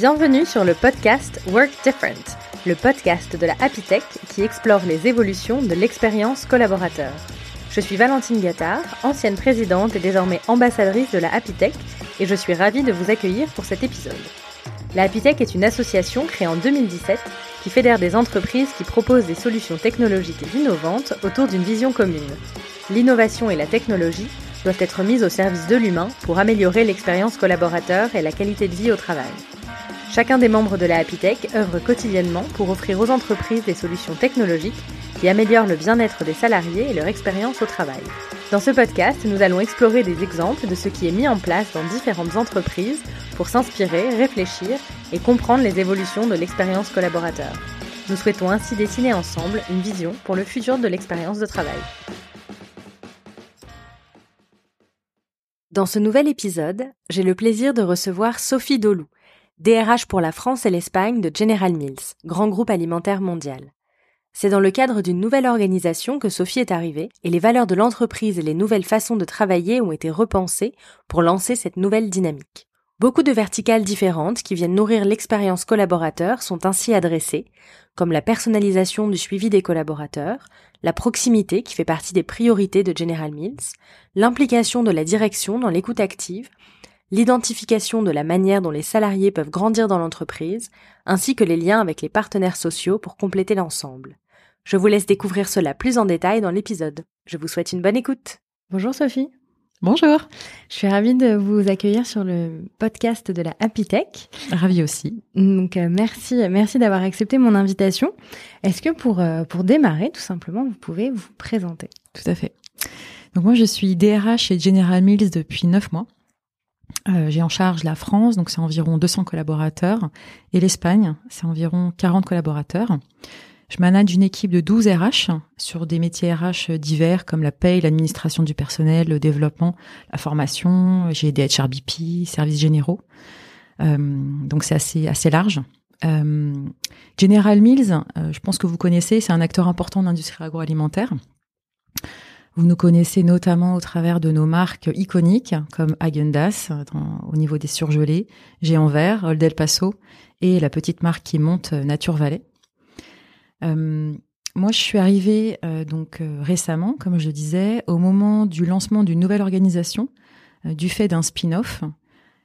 Bienvenue sur le podcast Work Different, le podcast de la Happy qui explore les évolutions de l'expérience collaborateur. Je suis Valentine Gattard, ancienne présidente et désormais ambassadrice de la Happy et je suis ravie de vous accueillir pour cet épisode. La Happy est une association créée en 2017 qui fédère des entreprises qui proposent des solutions technologiques innovantes autour d'une vision commune. L'innovation et la technologie doivent être mises au service de l'humain pour améliorer l'expérience collaborateur et la qualité de vie au travail. Chacun des membres de la Happy œuvre quotidiennement pour offrir aux entreprises des solutions technologiques qui améliorent le bien-être des salariés et leur expérience au travail. Dans ce podcast, nous allons explorer des exemples de ce qui est mis en place dans différentes entreprises pour s'inspirer, réfléchir et comprendre les évolutions de l'expérience collaborateur. Nous souhaitons ainsi dessiner ensemble une vision pour le futur de l'expérience de travail. Dans ce nouvel épisode, j'ai le plaisir de recevoir Sophie Dolou, DRH pour la France et l'Espagne de General Mills, grand groupe alimentaire mondial. C'est dans le cadre d'une nouvelle organisation que Sophie est arrivée et les valeurs de l'entreprise et les nouvelles façons de travailler ont été repensées pour lancer cette nouvelle dynamique. Beaucoup de verticales différentes qui viennent nourrir l'expérience collaborateur sont ainsi adressées, comme la personnalisation du suivi des collaborateurs, la proximité qui fait partie des priorités de General Mills, l'implication de la direction dans l'écoute active, l'identification de la manière dont les salariés peuvent grandir dans l'entreprise, ainsi que les liens avec les partenaires sociaux pour compléter l'ensemble. Je vous laisse découvrir cela plus en détail dans l'épisode. Je vous souhaite une bonne écoute. Bonjour Sophie. Bonjour. Je suis ravie de vous accueillir sur le podcast de la Happy Tech. Ravie aussi. Donc euh, merci, merci d'avoir accepté mon invitation. Est-ce que pour euh, pour démarrer, tout simplement, vous pouvez vous présenter? Tout à fait. Donc moi, je suis DRH chez General Mills depuis neuf mois. Euh, j'ai en charge la France, donc c'est environ 200 collaborateurs, et l'Espagne, c'est environ 40 collaborateurs. Je manage une équipe de 12 RH sur des métiers RH divers comme la paye, l'administration du personnel, le développement, la formation. J'ai des HRBP, services généraux. Euh, donc c'est assez assez large. Euh, General Mills, euh, je pense que vous connaissez, c'est un acteur important de l'industrie agroalimentaire. Vous nous connaissez notamment au travers de nos marques iconiques comme Agendas au niveau des surgelés, Géant Vert, Old El Paso et la petite marque qui monte Nature Valley. Euh, moi, je suis arrivée euh, donc euh, récemment, comme je le disais, au moment du lancement d'une nouvelle organisation, du fait d'un spin-off.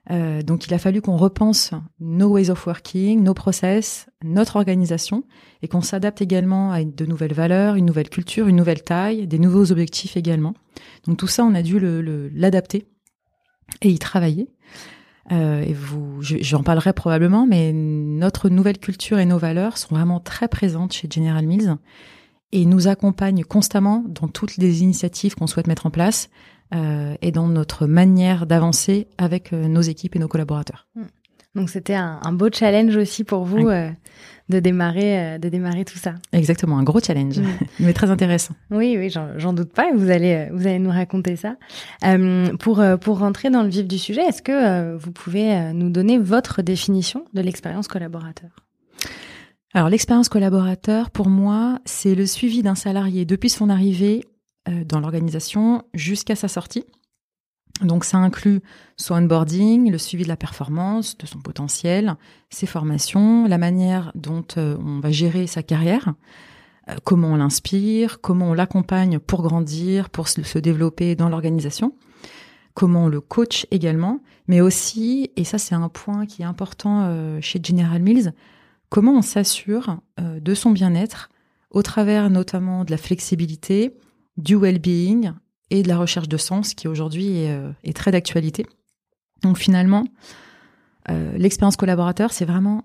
Donc, il a fallu qu'on repense nos ways of working, nos process, notre organisation, et qu'on s'adapte également à de nouvelles valeurs, une nouvelle culture, une nouvelle taille, des nouveaux objectifs également. Donc, tout ça, on a dû l'adapter et y travailler. Euh, et vous, j'en parlerai probablement, mais notre nouvelle culture et nos valeurs sont vraiment très présentes chez General Mills et nous accompagnent constamment dans toutes les initiatives qu'on souhaite mettre en place euh, et dans notre manière d'avancer avec euh, nos équipes et nos collaborateurs. Hmm. Donc c'était un, un, beau challenge aussi pour vous euh, de démarrer, euh, de démarrer tout ça. Exactement, un gros challenge, mm. mais très intéressant. Oui, oui, j'en doute pas. Vous allez, euh, vous allez nous raconter ça. Euh, pour pour rentrer dans le vif du sujet, est-ce que vous pouvez nous donner votre définition de l'expérience collaborateur? Alors l'expérience collaborateur, pour moi, c'est le suivi d'un salarié depuis son arrivée dans l'organisation jusqu'à sa sortie. Donc ça inclut son onboarding, le suivi de la performance, de son potentiel, ses formations, la manière dont euh, on va gérer sa carrière, euh, comment on l'inspire, comment on l'accompagne pour grandir, pour se, développer dans l'organisation, comment on le coach également, mais aussi, et ça c'est un point qui est important euh, chez General Mills, comment on s'assure de son bien-être au travers notamment de la flexibilité, du well-being, et de la recherche de sens qui aujourd'hui est, euh, très d'actualité. Donc finalement, euh, l'expérience collaborateur, c'est vraiment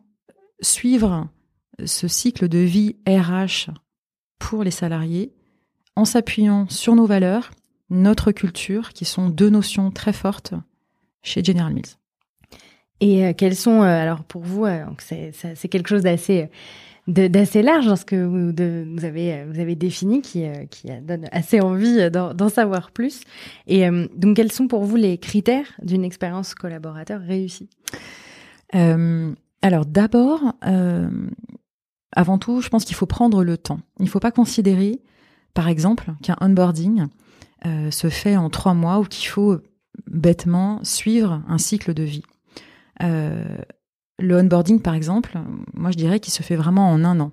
suivre ce cycle de vie RH pour les salariés en s'appuyant sur nos valeurs, notre culture, qui sont deux notions très fortes chez General Mills. Et euh, quelles sont, alors pour vous, c'est quelque chose d'assez d'assez large dans ce que vous, avez, vous avez défini qui, euh, qui donne assez envie d'en savoir plus. Et euh, donc, quels sont pour vous les critères d'une expérience collaborateur réussie? Euh, Alors, d'abord, avant tout, je pense qu'il faut prendre le temps. Il ne faut pas considérer, par exemple, qu'un onboarding se fait en trois mois ou qu'il faut bêtement suivre un cycle de vie le onboarding, par exemple, moi je dirais qu'il se fait vraiment en un an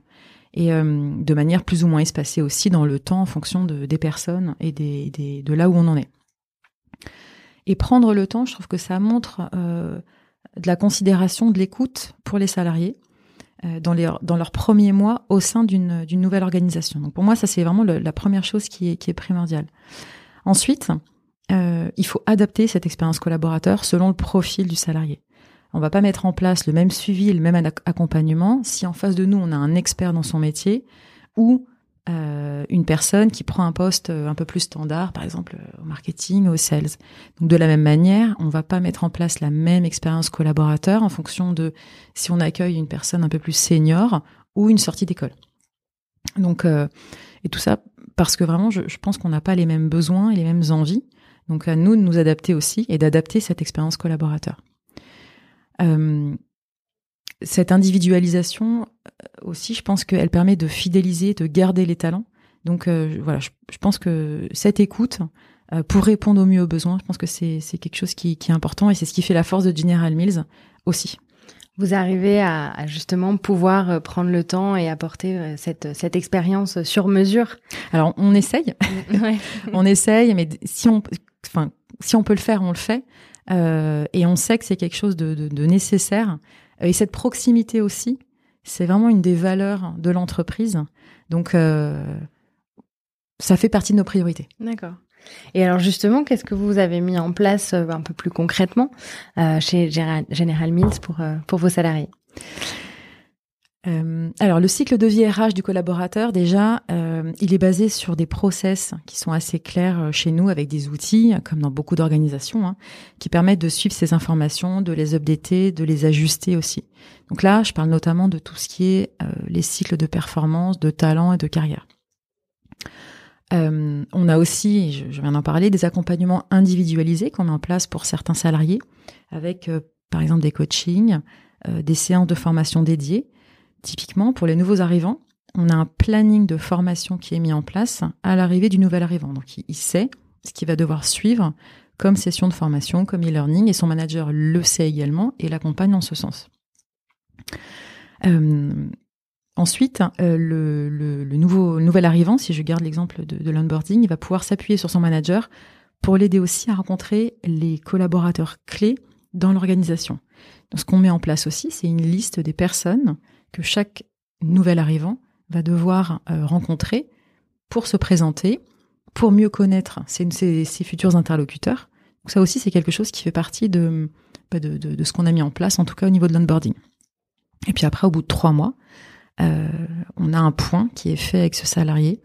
et euh, de manière plus ou moins espacée aussi dans le temps en fonction de, des personnes et des, de là où on en est. Et prendre le temps, je trouve que ça montre euh, de la considération, de l'écoute pour les salariés euh, dans, les, dans leurs premiers mois au sein d'une nouvelle organisation. Donc pour moi, ça c'est vraiment la première chose qui est, qui est primordiale. Ensuite, il faut adapter cette expérience collaborateur selon le profil du salarié. On va pas mettre en place le même suivi, le même accompagnement si en face de nous on a un expert dans son métier ou euh, une personne qui prend un poste euh, un peu plus standard, par exemple au marketing, au sales. Donc de la même manière, on va pas mettre en place la même expérience collaborateur en fonction de si on accueille une personne un peu plus senior ou une sortie d'école. Donc et tout ça parce que vraiment, je pense qu'on n'a pas les mêmes besoins et les mêmes envies. Donc à nous de nous adapter aussi et d'adapter cette expérience collaborateur. Euh, cette individualisation euh, aussi, je pense qu'elle permet de fidéliser, de garder les talents. Donc euh, voilà, je, pense que cette écoute, euh, pour répondre au mieux aux besoins, je pense que c'est quelque chose qui, qui, est important et c'est ce qui fait la force de General Mills aussi. Vous arrivez à, à, justement pouvoir prendre le temps et apporter cette, cette expérience sur mesure. Alors on essaye, ouais. on essaye, mais si on, enfin, si on peut le faire, on le fait. Euh, et on sait que c'est quelque chose de, nécessaire. Et cette proximité aussi, c'est vraiment une des valeurs de l'entreprise. Donc, euh, ça fait partie de nos priorités. D'accord. Et alors justement, qu'est-ce que vous avez mis en place euh, un peu plus concrètement chez General Mills pour, pour vos salariés? Euh, alors le cycle de vie RH du collaborateur, déjà, euh, il est basé sur des process qui sont assez clairs euh, chez nous avec des outils, comme dans beaucoup d'organisations, hein, qui permettent de suivre ces informations, de les updater, de les ajuster aussi. Donc là, je parle notamment de tout ce qui est les cycles de performance, de talent et de carrière. On a aussi, je, je viens d'en parler, des accompagnements individualisés qu'on met en place pour certains salariés, avec par exemple des coachings, des séances de formation dédiées Typiquement, pour les nouveaux arrivants, on a un planning de formation qui est mis en place à l'arrivée du nouvel arrivant. Donc, il sait ce qu'il va devoir suivre comme session de formation, comme e-learning, et son manager le sait également et l'accompagne en ce sens. Euh, ensuite, euh, le, nouveau nouvel arrivant, si je garde l'exemple de, de l'onboarding, il va pouvoir s'appuyer sur son manager pour l'aider aussi à rencontrer les collaborateurs clés dans l'organisation. Donc, ce qu'on met en place aussi, c'est une liste des personnes que chaque nouvel arrivant va devoir euh, rencontrer pour se présenter, pour mieux connaître ses, futurs interlocuteurs. Donc ça aussi, c'est quelque chose qui fait partie de, bah, de ce qu'on a mis en place, en tout cas au niveau de l'onboarding. Et puis après, au bout de trois mois, euh, on a un point qui est fait avec ce salarié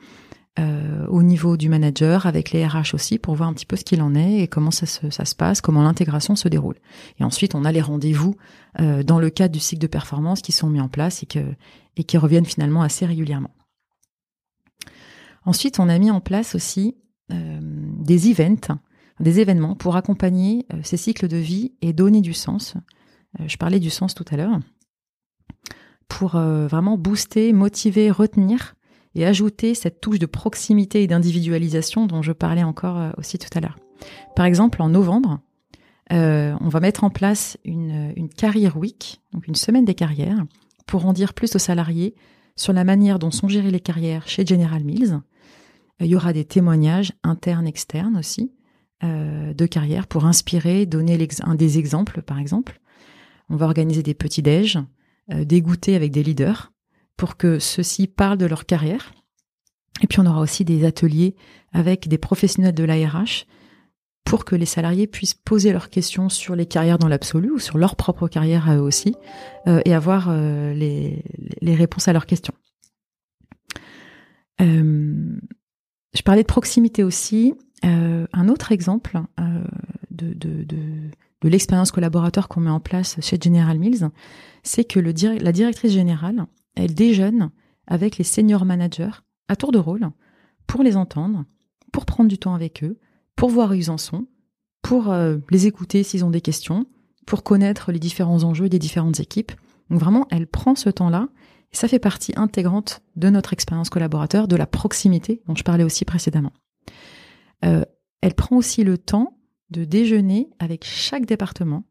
euh, au niveau du manager, avec les RH aussi, pour voir un petit peu ce qu'il en est et comment ça se, passe, comment l'intégration se déroule. Et ensuite, on a les rendez-vous euh, dans le cadre du cycle de performance qui sont mis en place et, qui reviennent finalement assez régulièrement. Ensuite, on a mis en place aussi euh, des events, des événements pour accompagner ces cycles de vie et donner du sens. Je parlais du sens tout à l'heure. Pour vraiment booster, motiver, retenir et ajouter cette touche de proximité et d'individualisation dont je parlais encore euh, aussi tout à l'heure. Par exemple, en novembre, euh, on va mettre en place une, une Career Week, donc une semaine des carrières, pour en dire plus aux salariés sur la manière dont sont gérées les carrières chez General Mills. Il y aura des témoignages internes, externes aussi, euh, de carrière pour inspirer, donner un des exemples, par exemple. On va organiser des petits déj, euh, des goûters avec des leaders pour que ceux-ci parlent de leur carrière. Et puis on aura aussi des ateliers avec des professionnels de l'ARH pour que les salariés puissent poser leurs questions sur les carrières dans l'absolu ou sur leur propre carrière à eux aussi euh, et avoir euh, les, les, réponses à leurs questions. Euh, je parlais de proximité aussi. Un autre exemple de, de, de, de l'expérience collaborateur qu'on met en place chez General Mills, c'est que le, la directrice générale elle déjeune avec les senior managers à tour de rôle pour les entendre, pour prendre du temps avec eux, pour voir où ils en sont, pour euh, les écouter s'ils ont des questions, pour connaître les différents enjeux des différentes équipes. Donc vraiment, elle prend ce temps-là ça fait partie intégrante de notre expérience collaborateur, de la proximité dont je parlais aussi précédemment. Euh, elle prend aussi le temps de déjeuner avec chaque département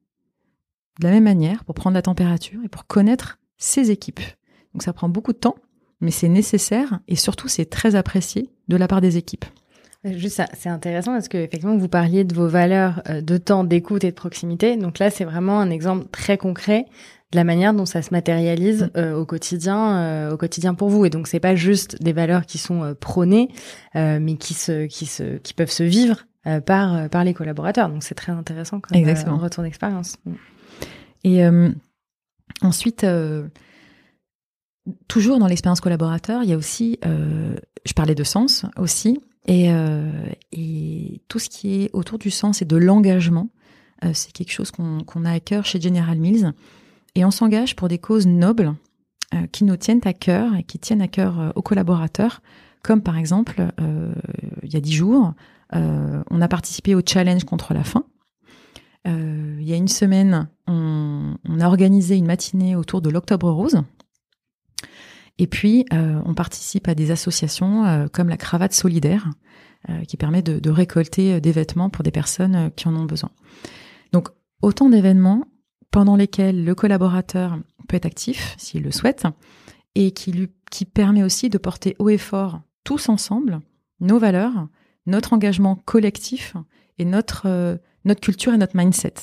de la même manière pour prendre la température et pour connaître ses équipes. Donc ça prend beaucoup de temps, mais c'est nécessaire et surtout c'est très apprécié de la part des équipes. Juste, c'est intéressant parce que effectivement, vous parliez de vos valeurs euh, de temps, d'écoute et de proximité. Donc là, c'est vraiment un exemple très concret de la manière dont ça se matérialise mm. euh, au quotidien, euh, au quotidien pour vous. Et donc, c'est pas juste des valeurs qui sont prônées, mais qui se, qui se, qui peuvent se vivre par par les collaborateurs. Donc, c'est très intéressant comme Exactement. retour d'expérience. Mm. Et ensuite toujours dans l'expérience collaborateur, il y a aussi, euh, je parlais de sens aussi, et, euh, et, tout ce qui est autour du sens et de l'engagement, euh, c'est quelque chose qu'on a à cœur chez General Mills. Et on s'engage pour des causes nobles qui nous tiennent à cœur et qui tiennent à cœur aux collaborateurs, comme par exemple, il y a dix jours, on a participé au challenge contre la faim. il y a une semaine, on a organisé une matinée autour de l'Octobre Rose, et puis, euh, on participe à des associations euh, comme la Cravate Solidaire, euh, qui permet de, récolter des vêtements pour des personnes qui en ont besoin. Donc, autant d'événements pendant lesquels le collaborateur peut être actif, s'il le souhaite, et qui, lui, qui permet aussi de porter haut et fort, tous ensemble, nos valeurs, notre engagement collectif et notre, notre culture et notre mindset.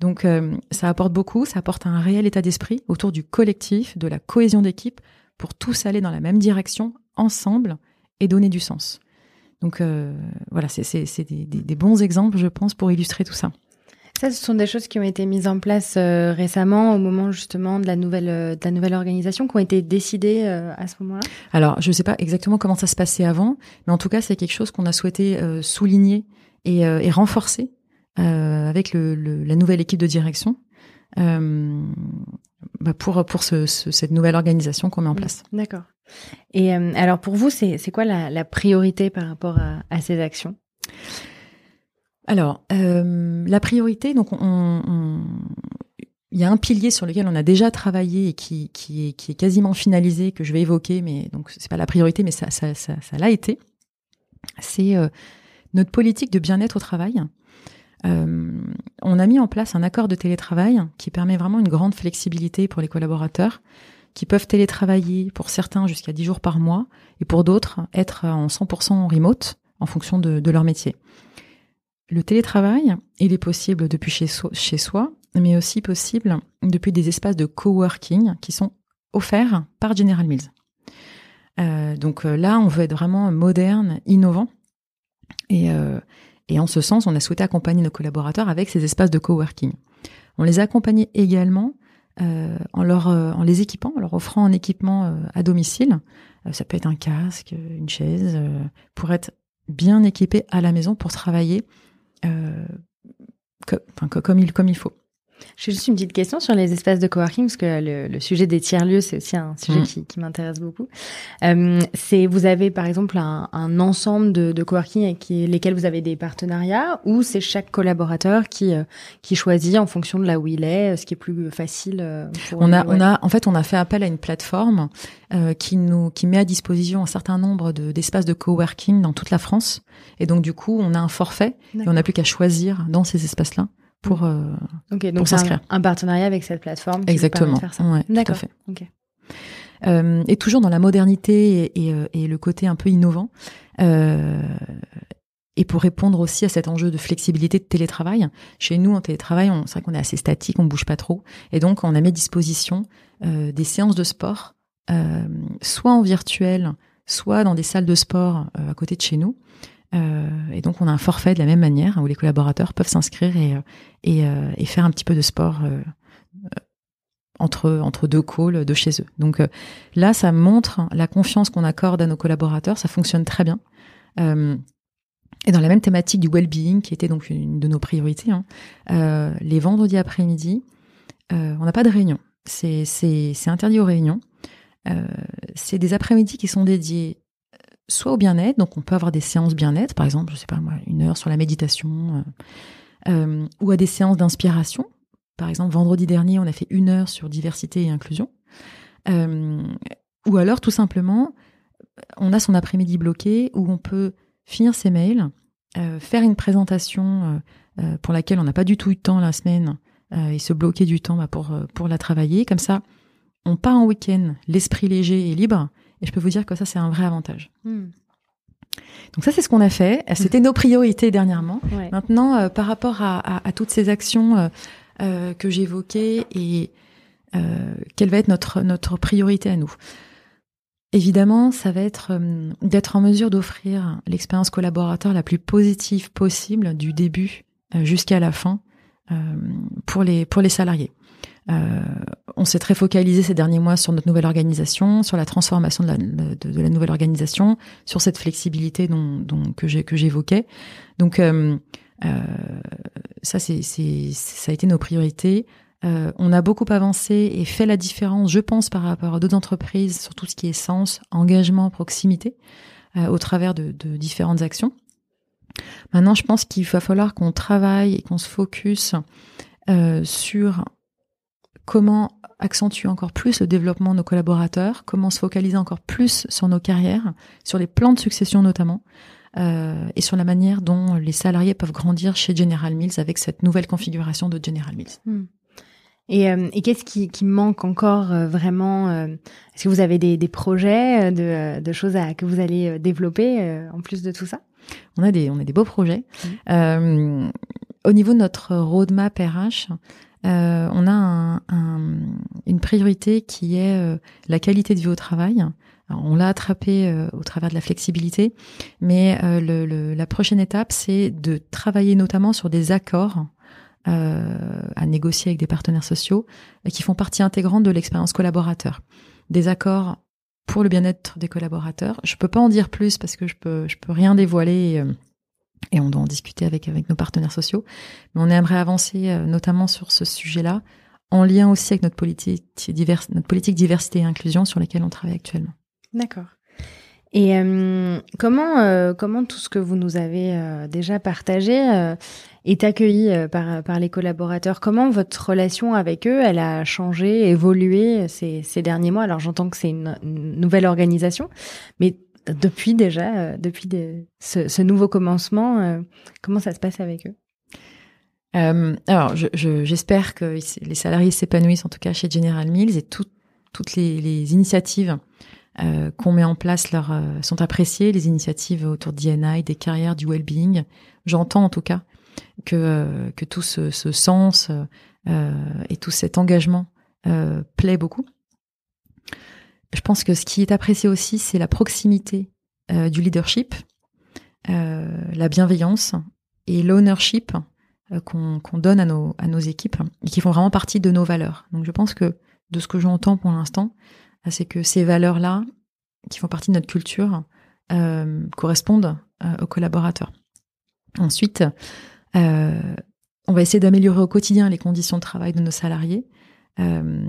Donc ça apporte beaucoup, ça apporte un réel état d'esprit autour du collectif, de la cohésion d'équipe, pour tous aller dans la même direction ensemble et donner du sens. Donc euh, voilà, c'est des, bons exemples, je pense, pour illustrer tout ça. Ça, ce sont des choses qui ont été mises en place euh, récemment, au moment justement de la nouvelle, euh, de la nouvelle organisation, qui ont été décidées à ce moment-là? Alors, je ne sais pas exactement comment ça se passait avant, mais en tout cas, c'est quelque chose qu'on a souhaité souligner et, et renforcer avec le, la nouvelle équipe de direction. Bah, pour pour ce, cette nouvelle organisation qu'on met en place. D'accord. Et euh, alors pour vous, c'est quoi la, la, priorité par rapport à, à ces actions? Alors euh, la priorité, donc on, on, il y a un pilier sur lequel on a déjà travaillé et qui, qui, est, qui est quasiment finalisé que je vais évoquer, mais donc c'est pas la priorité, mais ça ça ça, ça l'a été. C'est euh, notre politique de bien-être au travail euh, on a mis en place un accord de télétravail qui permet vraiment une grande flexibilité pour les collaborateurs qui peuvent télétravailler pour certains jusqu'à 10 jours par mois et pour d'autres être en 100% remote en fonction de, leur métier. Le télétravail, il est possible depuis chez, soi, mais aussi possible depuis des espaces de coworking qui sont offerts par General Mills. Euh, donc euh, là, on veut être vraiment moderne, innovant. Et, euh, et en ce sens, on a souhaité accompagner nos collaborateurs avec ces espaces de coworking. On les a accompagnés également euh, en, leur, euh, en les équipant, en leur offrant un équipement euh, à domicile. ça peut être un casque, une chaise, pour être bien équipé à la maison pour travailler comme, il, comme il faut. J'ai juste une petite question sur les espaces de coworking, parce que le, le sujet des tiers-lieux, c'est aussi un sujet mm. qui, qui m'intéresse beaucoup. Euh, c'est Vous avez par exemple un, un ensemble de, de coworking avec qui, lesquels vous avez des partenariats, ou c'est chaque collaborateur qui, euh, qui choisit en fonction de là où il est, ce qui est plus facile euh, pour on a, on a, En fait, on a fait appel à une plateforme euh, qui, nous, qui met à disposition un certain nombre d'espaces de, de coworking dans toute la France. Et donc, du coup, on a un forfait et on n'a plus qu'à choisir dans ces espaces-là pour, euh, donc s'inscrire. Un, partenariat avec cette plateforme. Qui Exactement. Vous faire ça. Ouais, D'accord. Tout à fait. Euh, et toujours dans la modernité et, et, euh, et, le côté un peu innovant. Euh, et pour répondre aussi à cet enjeu de flexibilité de télétravail, chez nous en télétravail, c'est vrai qu'on est assez statique, on bouge pas trop, et donc on a mis à disposition euh, des séances de sport, soit en virtuel, soit dans des salles de sport à côté de chez nous, et donc on a un forfait de la même manière où les collaborateurs peuvent s'inscrire et, euh, euh, et, faire un petit peu de sport entre, entre deux calls de chez eux. Donc là, ça montre la confiance qu'on accorde à nos collaborateurs, ça fonctionne très bien. et dans la même thématique du well-being, qui était donc une de nos priorités, hein, les vendredis après-midi, on n'a pas de réunion. C'est interdit aux réunions. c'est des après-midi qui sont dédiés soit au bien-être, donc on peut avoir des séances bien-être, par exemple, je sais pas moi, une heure sur la méditation, euh, euh, ou à des séances d'inspiration. Par exemple, vendredi dernier, on a fait une heure sur diversité et inclusion. Euh, ou alors, tout simplement, on a son après-midi bloqué où on peut finir ses mails, faire une présentation pour laquelle on n'a pas du tout eu de temps la semaine, et se bloquer du temps bah, pour, pour la travailler. Comme ça, on part en week-end, l'esprit léger et libre. Et je peux vous dire que ça, c'est un vrai avantage. Hmm. Donc ça, c'est ce qu'on a fait. C'était nos priorités dernièrement. Maintenant, par rapport à, à, toutes ces actions que j'évoquais et quelle va être notre, notre priorité à nous Évidemment, ça va être euh, d'être en mesure d'offrir l'expérience collaborateur la plus positive possible du début euh, jusqu'à la fin euh, pour les pour les salariés. On s'est très focalisé ces derniers mois sur notre nouvelle organisation, sur la transformation de la, de, nouvelle organisation, sur cette flexibilité dont, dont que j'évoquais. Donc ça c'est ça a été nos priorités. Euh, on a beaucoup avancé et fait la différence, je pense, par rapport à d'autres entreprises sur tout ce qui est sens, engagement, proximité, euh, au travers de, différentes actions. Maintenant, je pense qu'il va falloir qu'on travaille et qu'on se focus euh, sur comment accentuer encore plus le développement de nos collaborateurs, comment se focaliser encore plus sur nos carrières, sur les plans de succession notamment, et sur la manière dont les salariés peuvent grandir chez General Mills avec cette nouvelle configuration de General Mills. Hmm. Euh, et, qu'est-ce qui, manque encore euh, vraiment euh, Est-ce que vous avez des, projets, de, choses à, que vous allez développer en plus de tout ça? On a des, on a des beaux projets. Mmh. au niveau de notre roadmap RH, on a une priorité qui est la qualité de vie au travail. on l'a attrapé au travers de la flexibilité, mais la prochaine étape, c'est de travailler notamment sur des accords euh, à négocier avec des partenaires sociaux qui font partie intégrante de l'expérience collaborateur. Des accords pour le bien-être des collaborateurs. Je peux pas en dire plus parce que je peux je peux rien dévoiler et, euh, on doit en discuter avec avec nos partenaires sociaux. Mais on aimerait avancer euh, notamment sur ce sujet-là en lien aussi avec notre politique notre politique diversité et inclusion sur laquelle on travaille actuellement. D'accord. Et comment comment tout ce que vous nous avez déjà partagé est accueilli euh, par, par les collaborateurs? Comment votre relation avec eux, elle a changé, évolué ces, ces derniers mois? Alors j'entends que c'est une, nouvelle organisation, mais depuis déjà, euh, depuis ce, nouveau commencement, euh, comment ça se passe avec eux? Euh, alors, j'espère je, que les salariés s'épanouissent, en tout cas chez General Mills, et tout, toutes les, initiatives qu'on met en place leur, sont appréciées, les initiatives autour d'INI, des carrières, du well-being. J'entends en tout cas que, tout ce, sens et tout cet engagement plaît beaucoup. Je pense que ce qui est apprécié aussi, c'est la proximité du leadership, la bienveillance et l'ownership qu'on donne à nos, équipes et qui font vraiment partie de nos valeurs. Donc je pense que de ce que j'entends pour l'instant, c'est que ces valeurs-là, qui font partie de notre culture, correspondent aux collaborateurs. Ensuite, euh, on va essayer d'améliorer au quotidien les conditions de travail de nos salariés euh,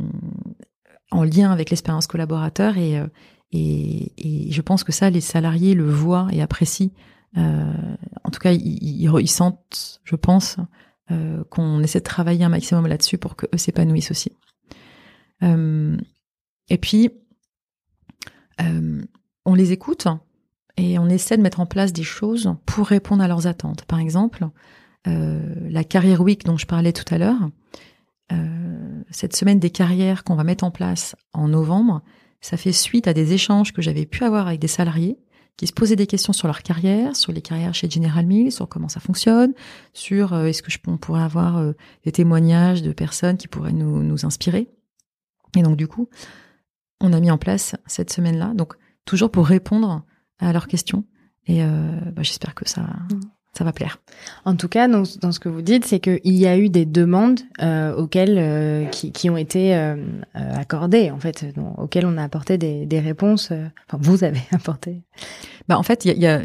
en lien avec l'expérience collaborateur euh, et, et, je pense que ça, les salariés le voient et apprécient. en tout cas, ils, ils, sentent, je pense, qu'on essaie de travailler un maximum là-dessus pour qu'eux s'épanouissent aussi. et puis, on les écoute et on essaie de mettre en place des choses pour répondre à leurs attentes. Par exemple, euh, la carrière week dont je parlais tout à l'heure, euh, cette semaine des carrières qu'on va mettre en place en novembre, ça fait suite à des échanges que j'avais pu avoir avec des salariés qui se posaient des questions sur leur carrière, sur les carrières chez General Mills, sur comment ça fonctionne, sur euh, est-ce que on pourrait avoir des témoignages de personnes qui pourraient nous, nous inspirer. Et donc du coup, on a mis en place cette semaine-là, donc toujours pour répondre à leurs questions. Et bah, j'espère que ça, mmh ça va plaire. En tout cas, dans, dans ce que vous dites, c'est qu'il y a eu des demandes euh, auxquelles euh, qui, qui, ont été euh, accordées, en fait, auxquelles on a apporté des, des réponses. Euh, enfin, vous avez apporté. Bah, en fait, il y a, y a,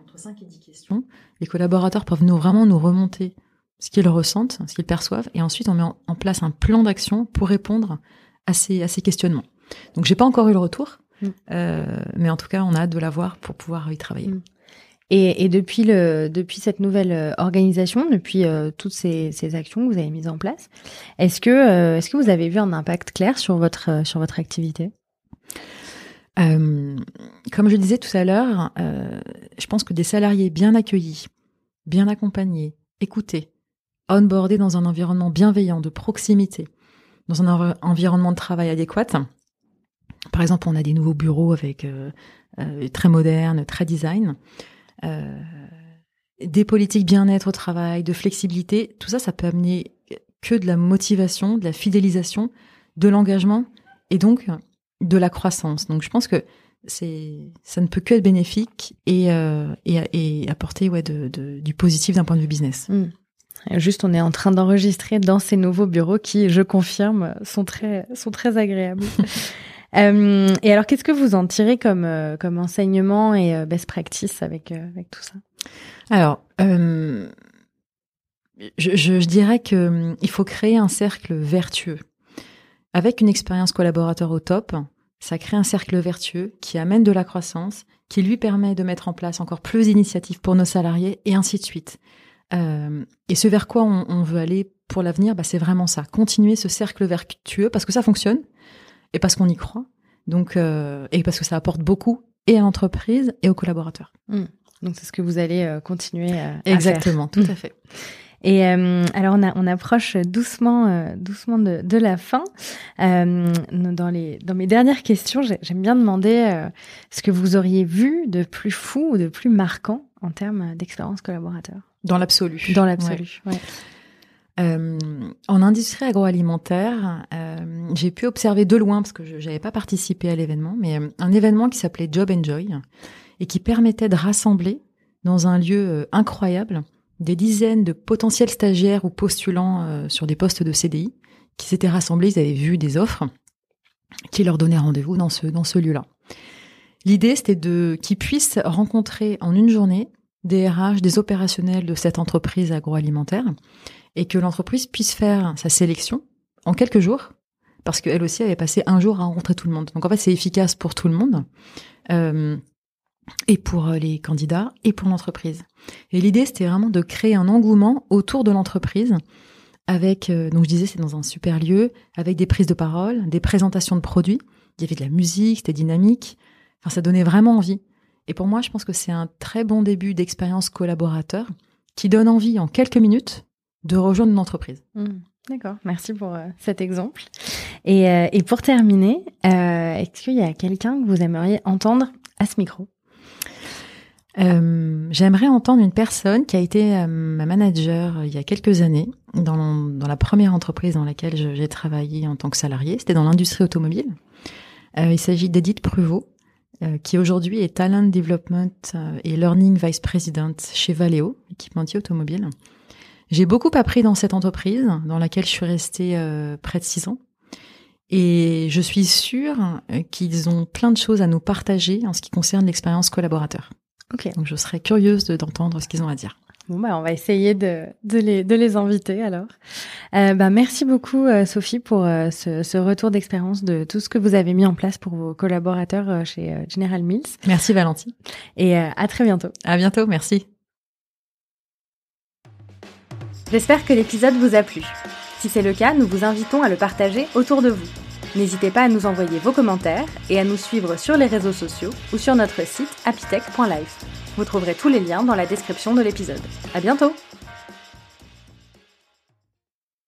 entre 5 et 10 questions. Les collaborateurs peuvent nous vraiment nous remonter ce qu'ils ressentent, ce qu'ils perçoivent, et ensuite on met en, place un plan d'action pour répondre à ces, à ces questionnements. Donc, j'ai pas encore eu le retour, mm. mais en tout cas, on a hâte de l'avoir pour pouvoir y travailler. Mm. Et, depuis, cette nouvelle euh, organisation, depuis euh, toutes ces, actions que vous avez mises en place, est-ce que, euh, vous avez vu un impact clair sur votre, activité? Comme je disais tout à l'heure, je pense que des salariés bien accueillis, bien accompagnés, écoutés, onboardés dans un environnement bienveillant, de proximité, dans un environnement de travail adéquat. Par exemple, on a des nouveaux bureaux avec très modernes, très design, euh, des politiques bien-être au travail, de flexibilité. Tout ça, ça peut amener que de la motivation, de la fidélisation, de l'engagement et donc de la croissance. Donc, je pense que c'est ça ne peut que être bénéfique et, et, apporter ouais, de, du positif d'un point de vue business. Mmh. Juste, on est en train d'enregistrer dans ces nouveaux bureaux qui, je confirme, sont très, sont très agréables. euh, et alors, qu'est-ce que vous en tirez comme, euh, enseignement et euh, best practice avec, tout ça? Alors, je, dirais que il faut créer un cercle vertueux. Avec une expérience collaborateur au top, ça crée un cercle vertueux qui amène de la croissance, qui lui permet de mettre en place encore plus d'initiatives pour nos salariés et ainsi de suite. Et ce vers quoi on, veut aller pour l'avenir, bah, c'est vraiment ça. Continuer ce cercle vertueux parce que ça fonctionne et parce qu'on y croit. Donc, euh, et parce que ça apporte beaucoup et à l'entreprise et aux collaborateurs. Mmh. Donc, c'est ce que vous allez euh, continuer à, Exactement, faire. tout à fait. Et alors on, a, on approche doucement, doucement de, de, la fin. dans les, dans mes dernières questions, j'aime bien demander ce que vous auriez vu de plus fou ou de plus marquant en termes d'expérience collaborateur. Dans l'absolu. Dans l'absolu, euh, en industrie agroalimentaire, euh, j'ai pu observer de loin, parce que je n'avais pas participé à l'événement, mais euh, un événement qui s'appelait Job Enjoy et qui permettait de rassembler dans un lieu euh, incroyable des dizaines de potentiels stagiaires ou postulants euh, sur des postes de CDI qui s'étaient rassemblés, ils avaient vu des offres qui leur donnaient rendez-vous dans ce, dans ce lieu-là. L'idée, c'était de qu'ils puissent rencontrer en une journée des RH, des opérationnels de cette entreprise agroalimentaire, et que l'entreprise puisse faire sa sélection en quelques jours, parce qu'elle aussi avait passé un jour à rencontrer tout le monde. Donc en fait, c'est efficace pour tout le monde, euh, et pour les candidats, et pour l'entreprise. Et l'idée, c'était vraiment de créer un engouement autour de l'entreprise, avec, euh, donc je disais, c'est dans un super lieu, avec des prises de parole, des présentations de produits. Il y avait de la musique, c'était dynamique. Enfin, ça donnait vraiment envie. Et pour moi, je pense que c'est un très bon début d'expérience collaborateur qui donne envie en quelques minutes de rejoindre une entreprise. Mmh. D'accord, merci pour euh, cet exemple. Et, euh, pour terminer, euh, est-ce qu'il y a quelqu'un que vous aimeriez entendre à ce micro? J'aimerais entendre une personne qui a été ma manager il y a quelques années dans, la première entreprise dans laquelle j'ai travaillé en tant que salarié. C'était dans l'industrie automobile. il s'agit d'Edith Pruvot, qui aujourd'hui est Talent Development et Learning Vice President chez Valeo, équipementier automobile. J'ai beaucoup appris dans cette entreprise, dans laquelle je suis restée euh, près de six ans. Et je suis sûre qu'ils ont plein de choses à nous partager en ce qui concerne l'expérience collaborateur. Ok. Donc je serais curieuse d'entendre ce qu'ils ont à dire. Bon bah on va essayer de, de, les, de les inviter alors. Euh, bah, merci beaucoup euh, Sophie pour euh, ce, ce, retour d'expérience de tout ce que vous avez mis en place pour vos collaborateurs euh, chez General Mills. Merci Valentine. Et à très bientôt. À bientôt, merci. J'espère que l'épisode vous a plu. Si c'est le cas, nous vous invitons à le partager autour de vous. N'hésitez pas à nous envoyer vos commentaires et à nous suivre sur les réseaux sociaux ou sur notre site apitech.life. Vous trouverez tous les liens dans la description de l'épisode. À bientôt!